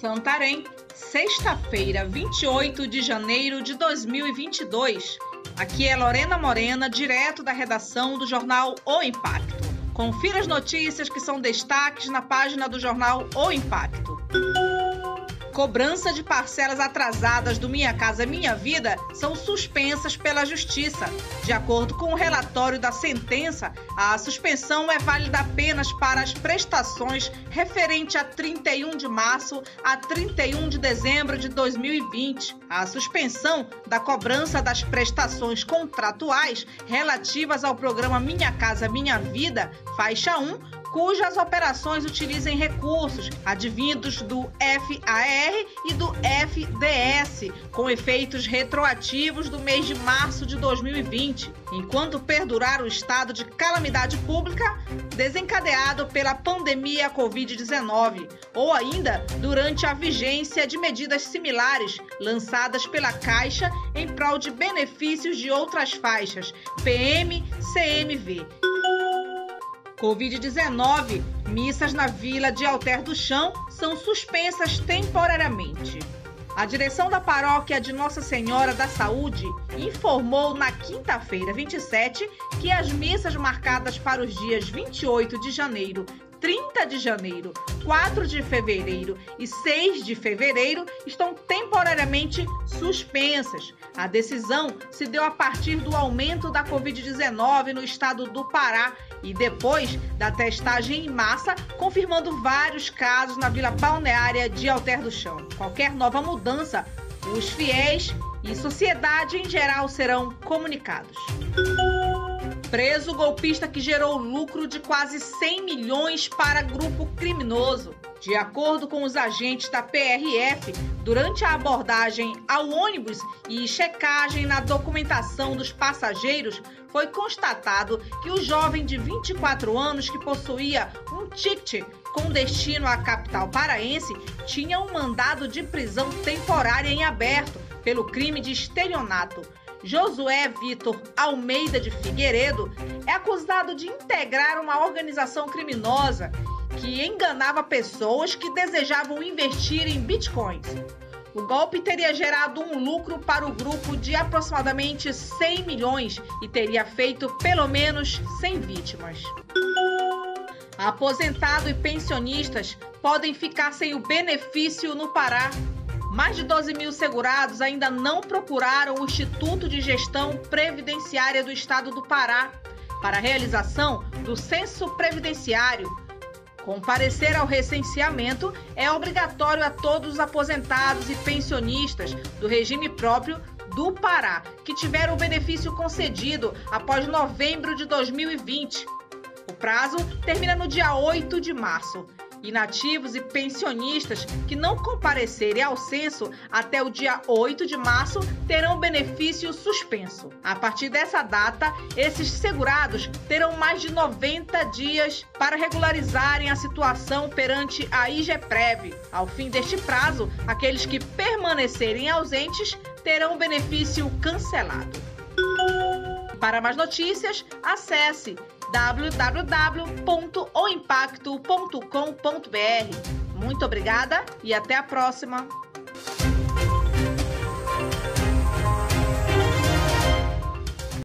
Santarém, sexta-feira, 28 de janeiro de 2022. Aqui é Lorena Morena, direto da redação do jornal O Impacto. Confira as notícias que são destaques na página do jornal O Impacto. Cobrança de parcelas atrasadas do Minha Casa Minha Vida são suspensas pela Justiça. De acordo com o relatório da sentença, a suspensão é válida apenas para as prestações referente a 31 de março a 31 de dezembro de 2020. A suspensão da cobrança das prestações contratuais relativas ao programa Minha Casa Minha Vida, faixa 1, cujas operações utilizem recursos advindos do FAR e do FDS, com efeitos retroativos do mês de março de 2020, enquanto perdurar o estado de calamidade pública desencadeado pela pandemia Covid-19, ou ainda durante a vigência de medidas similares lançadas pela Caixa em prol de benefícios de outras faixas, PM, CMV. Covid-19, missas na Vila de Alter do Chão são suspensas temporariamente. A direção da paróquia de Nossa Senhora da Saúde informou na quinta-feira, 27, que as missas marcadas para os dias 28 de janeiro 30 de janeiro, 4 de fevereiro e 6 de fevereiro estão temporariamente suspensas. A decisão se deu a partir do aumento da Covid-19 no estado do Pará e depois da testagem em massa, confirmando vários casos na vila balneária de Alter do Chão. Qualquer nova mudança, os fiéis e sociedade em geral serão comunicados. Preso o golpista que gerou lucro de quase 100 milhões para grupo criminoso. De acordo com os agentes da PRF, durante a abordagem ao ônibus e checagem na documentação dos passageiros, foi constatado que o jovem de 24 anos que possuía um ticket com destino à capital paraense tinha um mandado de prisão temporária em aberto pelo crime de estelionato. Josué Vitor Almeida de Figueiredo é acusado de integrar uma organização criminosa que enganava pessoas que desejavam investir em bitcoins. O golpe teria gerado um lucro para o grupo de aproximadamente 100 milhões e teria feito pelo menos 100 vítimas. Aposentado e pensionistas podem ficar sem o benefício no Pará mais de 12 mil segurados ainda não procuraram o Instituto de Gestão Previdenciária do Estado do Pará para a realização do censo previdenciário. Comparecer ao recenseamento é obrigatório a todos os aposentados e pensionistas do regime próprio do Pará que tiveram o benefício concedido após novembro de 2020. O prazo termina no dia 8 de março inativos e pensionistas que não comparecerem ao censo até o dia 8 de março terão benefício suspenso. A partir dessa data, esses segurados terão mais de 90 dias para regularizarem a situação perante a IGPREV. Ao fim deste prazo, aqueles que permanecerem ausentes terão benefício cancelado. Para mais notícias, acesse www.oimpacto.com.br. Muito obrigada e até a próxima!